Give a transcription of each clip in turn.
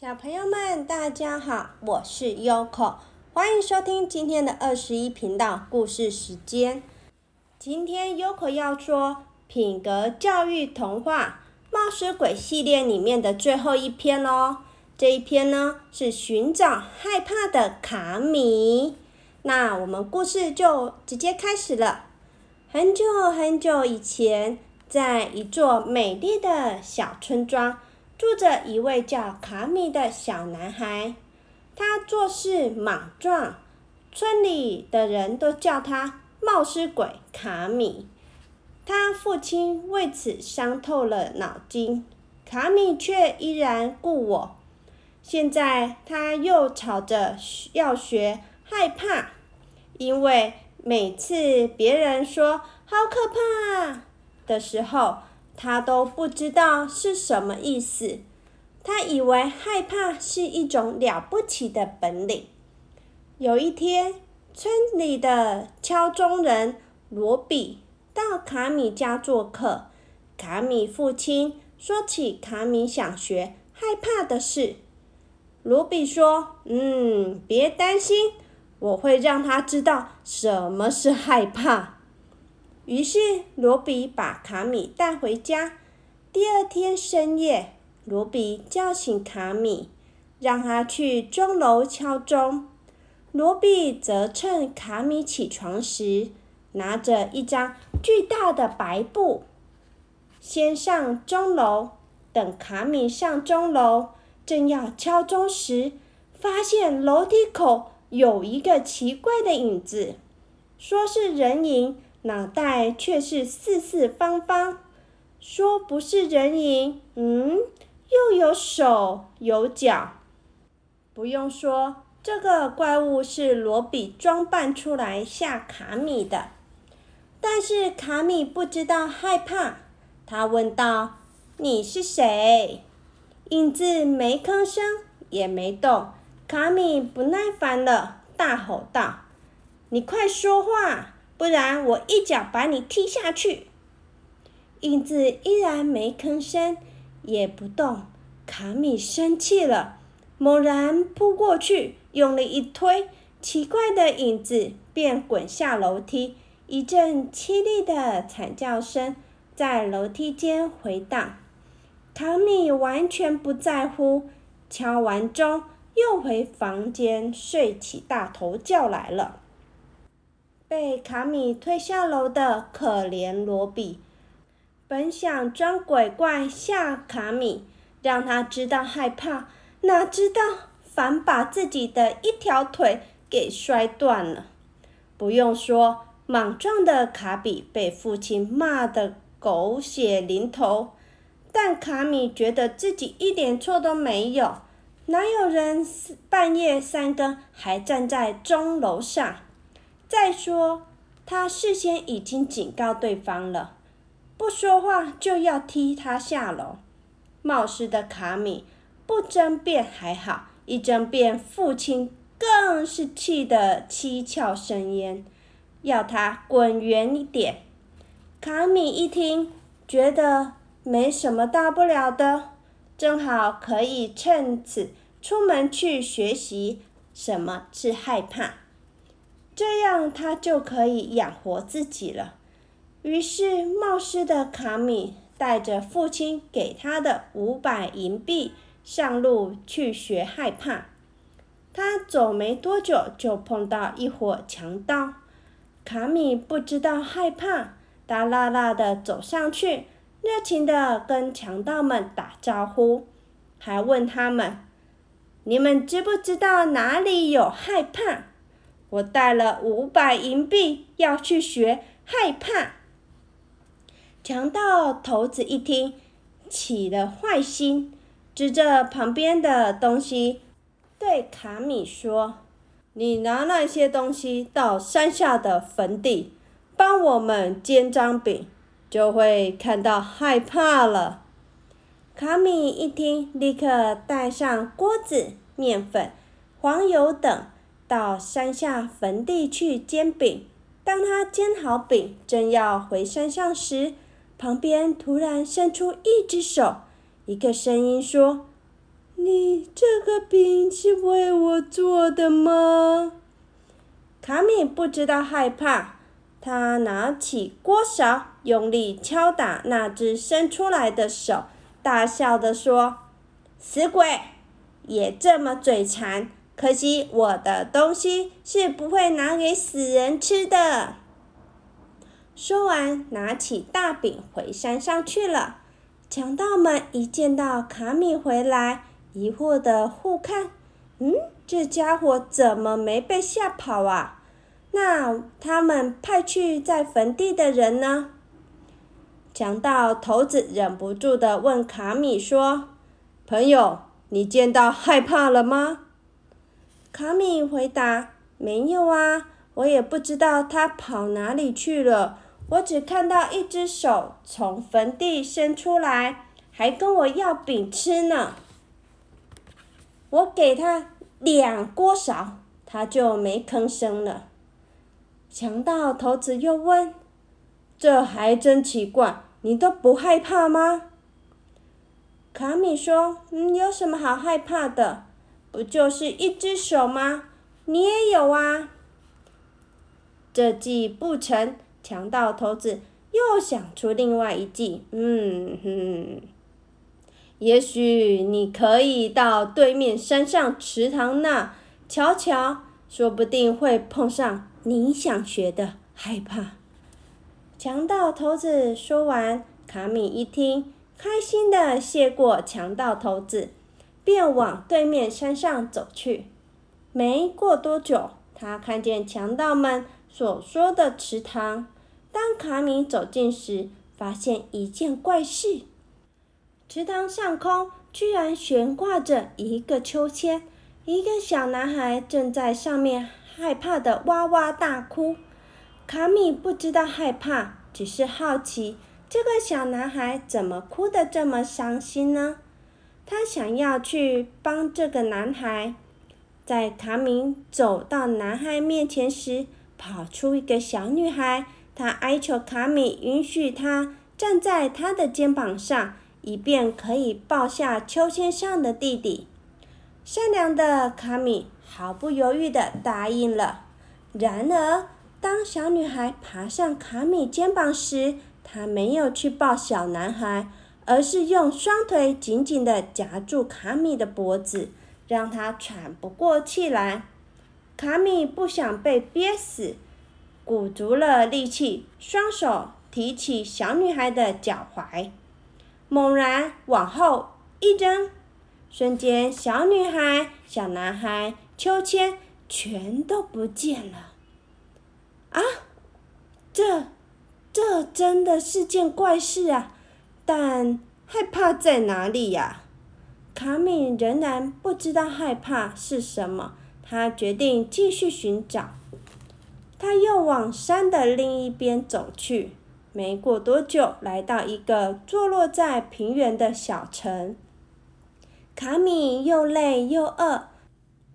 小朋友们，大家好，我是 Yoko，欢迎收听今天的二十一频道故事时间。今天 Yoko 要说品格教育童话《冒失鬼》系列里面的最后一篇哦。这一篇呢是寻找害怕的卡米。那我们故事就直接开始了。很久很久以前，在一座美丽的小村庄。住着一位叫卡米的小男孩，他做事莽撞，村里的人都叫他冒失鬼卡米。他父亲为此伤透了脑筋，卡米却依然故我。现在他又吵着要学害怕，因为每次别人说“好可怕”的时候。他都不知道是什么意思，他以为害怕是一种了不起的本领。有一天，村里的敲钟人罗比到卡米家做客，卡米父亲说起卡米想学害怕的事。罗比说：“嗯，别担心，我会让他知道什么是害怕。”于是，罗比把卡米带回家。第二天深夜，罗比叫醒卡米，让他去钟楼敲钟。罗比则趁卡米起床时，拿着一张巨大的白布，先上钟楼。等卡米上钟楼，正要敲钟时，发现楼梯口有一个奇怪的影子，说是人影。脑袋却是四四方方，说不是人影，嗯，又有手有脚。不用说，这个怪物是罗比装扮出来吓卡米的。但是卡米不知道害怕，他问道：“你是谁？”影子没吭声，也没动。卡米不耐烦了，大吼道：“你快说话！”不然我一脚把你踢下去。影子依然没吭声，也不动。卡米生气了，猛然扑过去，用力一推，奇怪的影子便滚下楼梯。一阵凄厉的惨叫声在楼梯间回荡。卡米完全不在乎，敲完钟又回房间睡起大头觉来了。被卡米推下楼的可怜罗比，本想装鬼怪吓卡米，让他知道害怕，哪知道反把自己的一条腿给摔断了。不用说，莽撞的卡比被父亲骂得狗血淋头，但卡米觉得自己一点错都没有，哪有人半夜三更还站在钟楼上？再说，他事先已经警告对方了，不说话就要踢他下楼。冒失的卡米不争辩还好，一争辩，父亲更是气得七窍生烟，要他滚远一点。卡米一听，觉得没什么大不了的，正好可以趁此出门去学习什么是害怕。这样他就可以养活自己了。于是，冒失的卡米带着父亲给他的五百银币上路去学害怕。他走没多久，就碰到一伙强盗。卡米不知道害怕，大啦啦的走上去，热情的跟强盗们打招呼，还问他们：“你们知不知道哪里有害怕？”我带了五百银币要去学害怕。强盗头子一听，起了坏心，指着旁边的东西，对卡米说：“你拿那些东西到山下的坟地，帮我们煎张饼，就会看到害怕了。”卡米一听，立刻带上锅子、面粉、黄油等。到山下坟地去煎饼。当他煎好饼，正要回山上时，旁边突然伸出一只手。一个声音说：“你这个饼是为我做的吗？”卡米不知道害怕，他拿起锅勺，用力敲打那只伸出来的手，大笑地说：“死鬼，也这么嘴馋！可惜我的东西是不会拿给死人吃的。”说完，拿起大饼回山上去了。强盗们一见到卡米回来，疑惑地互看：“嗯，这家伙怎么没被吓跑啊？”那他们派去在坟地的人呢？强盗头子忍不住的问卡米说：“朋友，你见到害怕了吗？”卡米回答：“没有啊，我也不知道他跑哪里去了。我只看到一只手从坟地伸出来，还跟我要饼吃呢。我给他两锅勺，他就没吭声了。”强盗头子又问：“这还真奇怪，你都不害怕吗？”卡米说：“嗯，有什么好害怕的？不就是一只手吗？你也有啊。”这计不成，强盗头子又想出另外一计。嗯哼，也许你可以到对面山上池塘那瞧瞧，说不定会碰上。你想学的害怕？强盗头子说完，卡米一听，开心的谢过强盗头子，便往对面山上走去。没过多久，他看见强盗们所说的池塘。当卡米走近时，发现一件怪事：池塘上空居然悬挂着一个秋千，一个小男孩正在上面。害怕的哇哇大哭，卡米不知道害怕，只是好奇这个小男孩怎么哭得这么伤心呢？他想要去帮这个男孩。在卡米走到男孩面前时，跑出一个小女孩，她哀求卡米允许她站在他的肩膀上，以便可以抱下秋千上的弟弟。善良的卡米。毫不犹豫地答应了。然而，当小女孩爬上卡米肩膀时，她没有去抱小男孩，而是用双腿紧紧地夹住卡米的脖子，让他喘不过气来。卡米不想被憋死，鼓足了力气，双手提起小女孩的脚踝，猛然往后一扔，瞬间，小女孩、小男孩。秋千全都不见了！啊，这，这真的是件怪事啊！但害怕在哪里呀？卡米仍然不知道害怕是什么。他决定继续寻找。他又往山的另一边走去。没过多久，来到一个坐落在平原的小城。卡米又累又饿。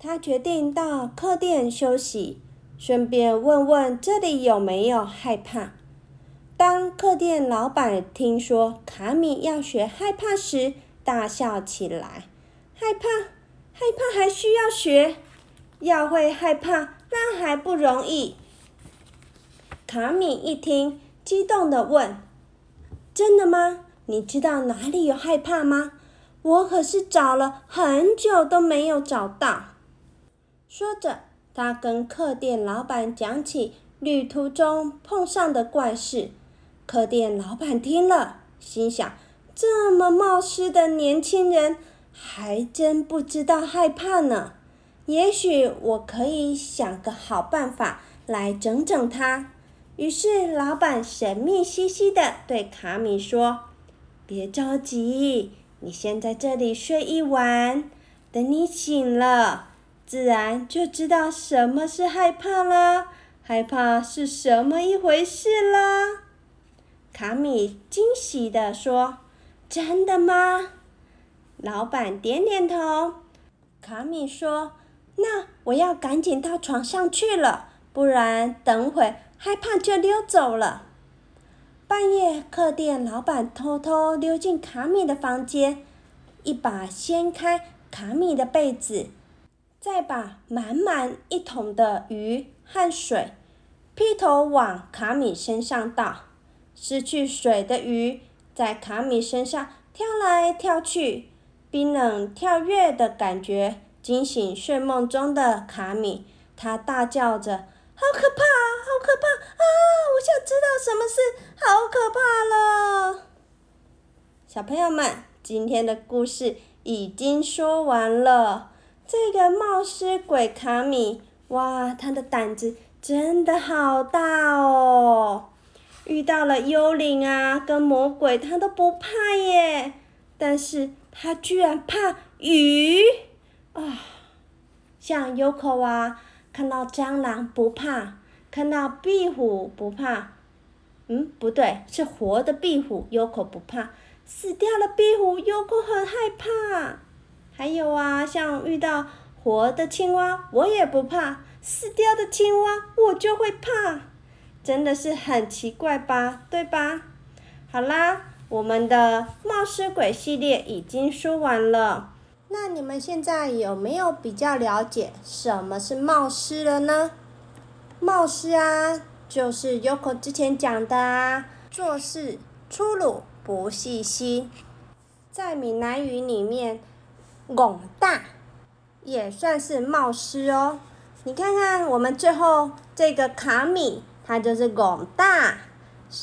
他决定到客店休息，顺便问问这里有没有害怕。当客店老板听说卡米要学害怕时，大笑起来：“害怕，害怕还需要学？要会害怕那还不容易。”卡米一听，激动地问：“真的吗？你知道哪里有害怕吗？我可是找了很久都没有找到。”说着，他跟客店老板讲起旅途中碰上的怪事。客店老板听了，心想：这么冒失的年轻人，还真不知道害怕呢。也许我可以想个好办法来整整他。于是，老板神秘兮兮的对卡米说：“别着急，你先在这里睡一晚，等你醒了。”自然就知道什么是害怕了，害怕是什么一回事了。卡米惊喜地说：“真的吗？”老板点点头。卡米说：“那我要赶紧到床上去了，不然等会害怕就溜走了。”半夜，客店老板偷偷溜进卡米的房间，一把掀开。卡米的被子，再把满满一桶的鱼和水劈头往卡米身上倒。失去水的鱼在卡米身上跳来跳去，冰冷跳跃的感觉惊醒睡梦中的卡米，他大叫着：“好可怕，好可怕啊！我想知道什么事，好可怕了！”小朋友们，今天的故事已经说完了。这个冒失鬼卡米，哇，他的胆子真的好大哦！遇到了幽灵啊，跟魔鬼，他都不怕耶。但是他居然怕鱼啊！像优口啊，看到蟑螂不怕，看到壁虎不怕。嗯，不对，是活的壁虎，优口不怕。死掉了壁虎，优口很害怕。还有啊，像遇到活的青蛙，我也不怕。死掉的青蛙，我就会怕。真的是很奇怪吧，对吧？好啦，我们的冒失鬼系列已经说完了。那你们现在有没有比较了解什么是冒失了呢？冒失啊，就是 Yoko 之前讲的啊，做事粗鲁不细心。在闽南语里面，拱大也算是冒失哦。你看看我们最后这个卡米。他就是广大，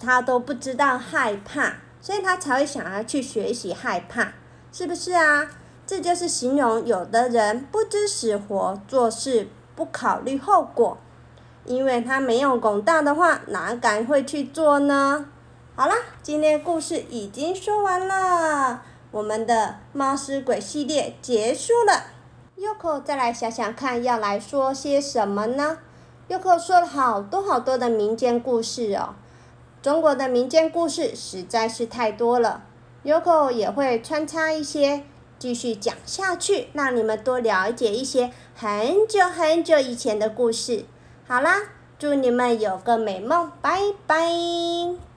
他都不知道害怕，所以他才会想要去学习害怕，是不是啊？这就是形容有的人不知死活，做事不考虑后果，因为他没有广大的话，哪敢会去做呢？好啦，今天故事已经说完了，我们的猫尸鬼系列结束了。Yoko 再来想想看，要来说些什么呢？又可说了好多好多的民间故事哦，中国的民间故事实在是太多了。Yoko 也会穿插一些，继续讲下去，让你们多了解一些很久很久以前的故事。好啦，祝你们有个美梦，拜拜。